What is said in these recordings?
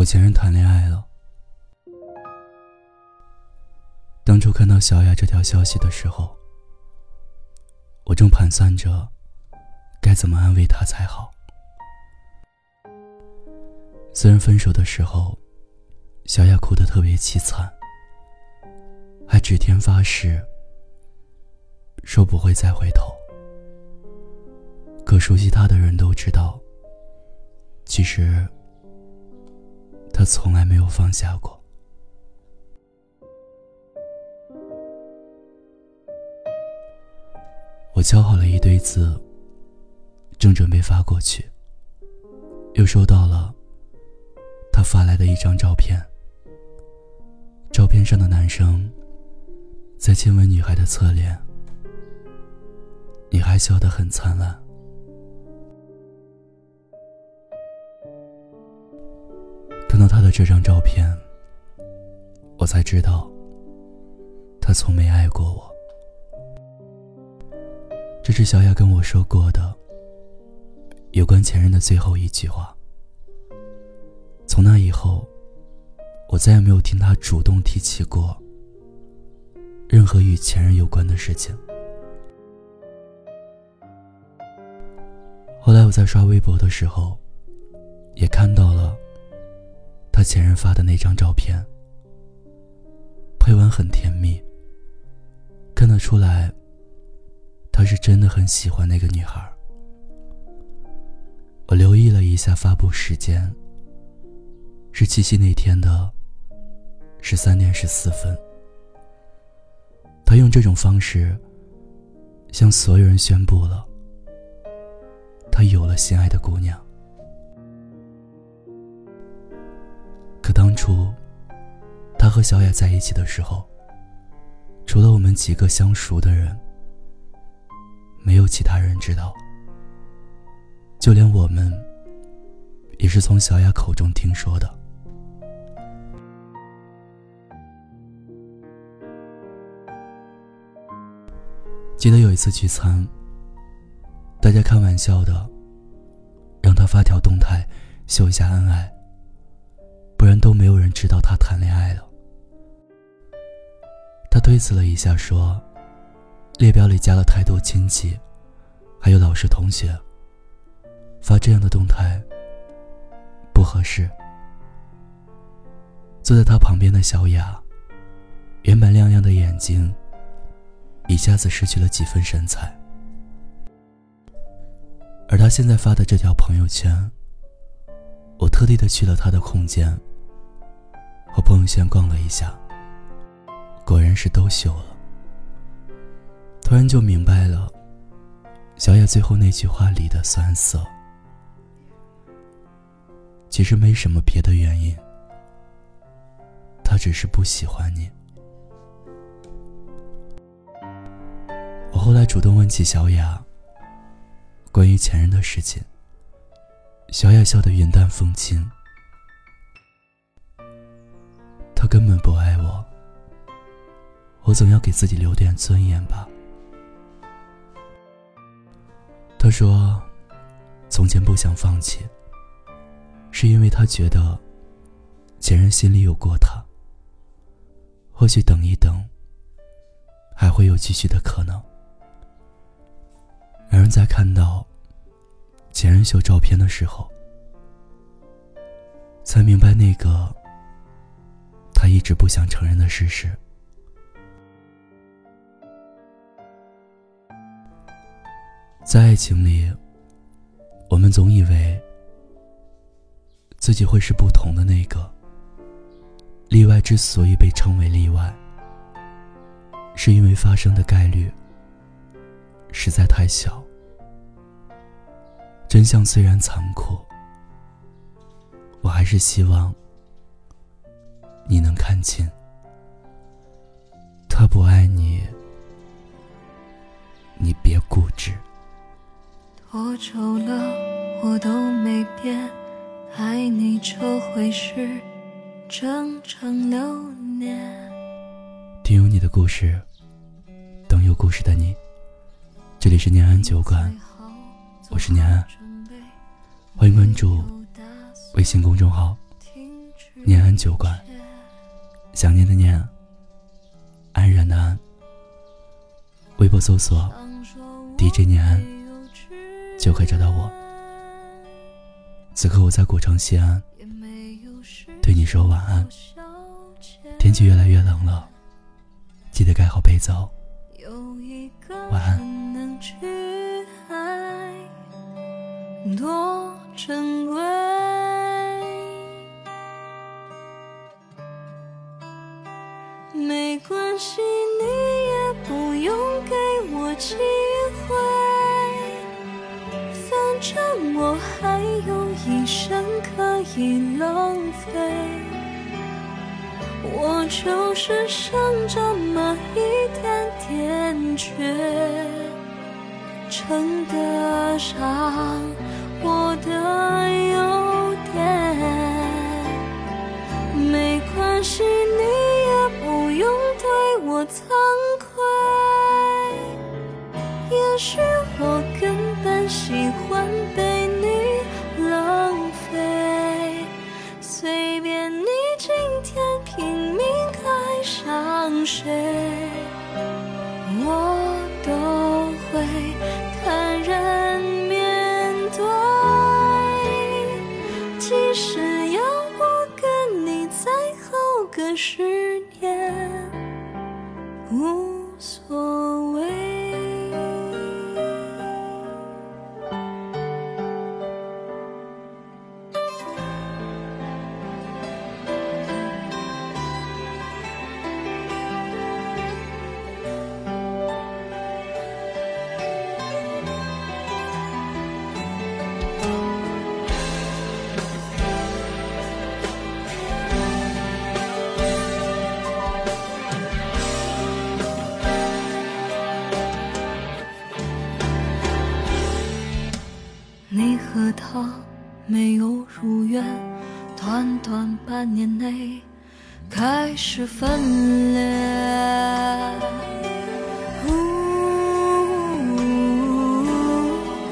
我前任谈恋爱了。当初看到小雅这条消息的时候，我正盘算着该怎么安慰她才好。虽然分手的时候，小雅哭得特别凄惨，还指天发誓说不会再回头。可熟悉她的人都知道，其实他从来没有放下过。我敲好了一堆字，正准备发过去，又收到了他发来的一张照片。照片上的男生在亲吻女孩的侧脸，女孩笑得很灿烂。他的这张照片，我才知道，他从没爱过我。这是小雅跟我说过的有关前任的最后一句话。从那以后，我再也没有听他主动提起过任何与前任有关的事情。后来我在刷微博的时候，也看到了他前任发的那张照片，配文很甜蜜，看得出来。他是真的很喜欢那个女孩。我留意了一下发布时间，是七夕那天的十三点十四分。他用这种方式向所有人宣布了，他有了心爱的姑娘。可当初他和小雅在一起的时候，除了我们几个相熟的人。没有其他人知道，就连我们也是从小雅口中听说的。记得有一次聚餐，大家开玩笑的让他发条动态秀一下恩爱，都没有人知道他谈恋爱了。他推辞了一下说。列表里加了太多亲戚，还有老师同学。发这样的动态不合适。坐在他旁边的小雅，原本亮亮的眼睛，一下子失去了几分神采。而他现在发的这条朋友圈，我特地的去了他的空间，和朋友圈逛了一下，果然是都秀了。突然就明白了，小雅最后那句话里的酸涩，其实没什么别的原因，他只是不喜欢你。我后来主动问起小雅关于前任的事情，小雅笑得云淡风轻，根本不爱我，我总要给自己留点尊严吧。他说：“从前不想放弃，是因为他觉得前任心里有过他。或许等一等，还会有继续的可能。”然而在看到前任秀照片的时候，才明白那个他一直不想承认的事实。在爱情里，我们总以为自己会是不同的那个。例外之所以被称为例外，是因为发生的概率实在太小。真相虽然残酷，我还是希望你能看清，他不爱你，你别固执。多久了，我都没变，爱你这回事，整整六年。听有你的故事，等有故事的你。这里是念安酒馆，我是念安，欢迎关注微信公众号念安酒馆，想念的念，安然的安。微博搜索 DJ 念安，就可以找到我。此刻我在古城西安，对你说晚安。天气越来越冷了，记得盖好被子哦。晚安。多珍贵，可惜，你也不用给我机会，反正我还有一生可以浪费，我就是剩这么一点点倔，称得上。我的优点，是我根本喜欢被你浪费，随便你今天拼命爱上谁。我都会短短半年内开始分裂。呜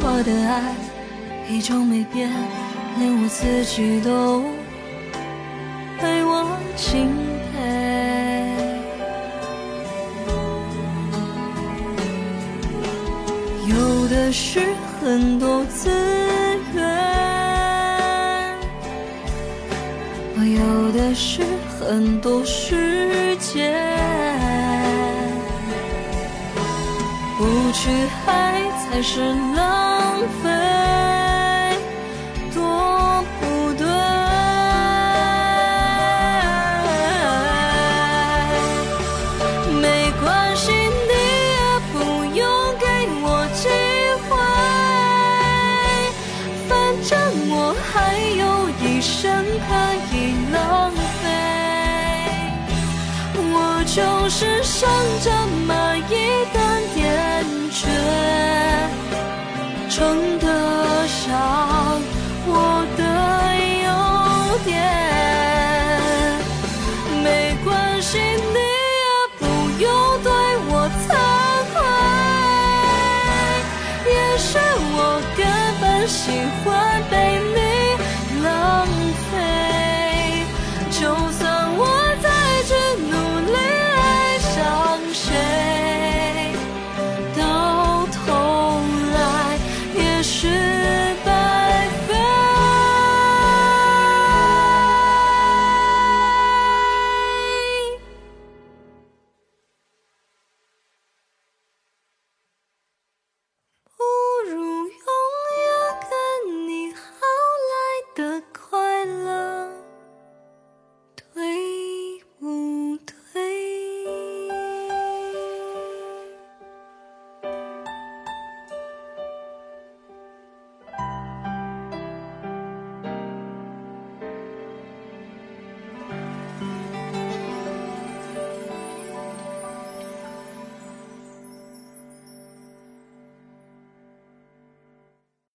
我的爱依旧没变，连我自己都为我敬佩。有的是很多次。还是很多时间，不去爱才是浪费。世上这么一点点缺，称得上我的优点。没关系，你也不用对我惭愧。也许我根本喜欢被你浪费。就。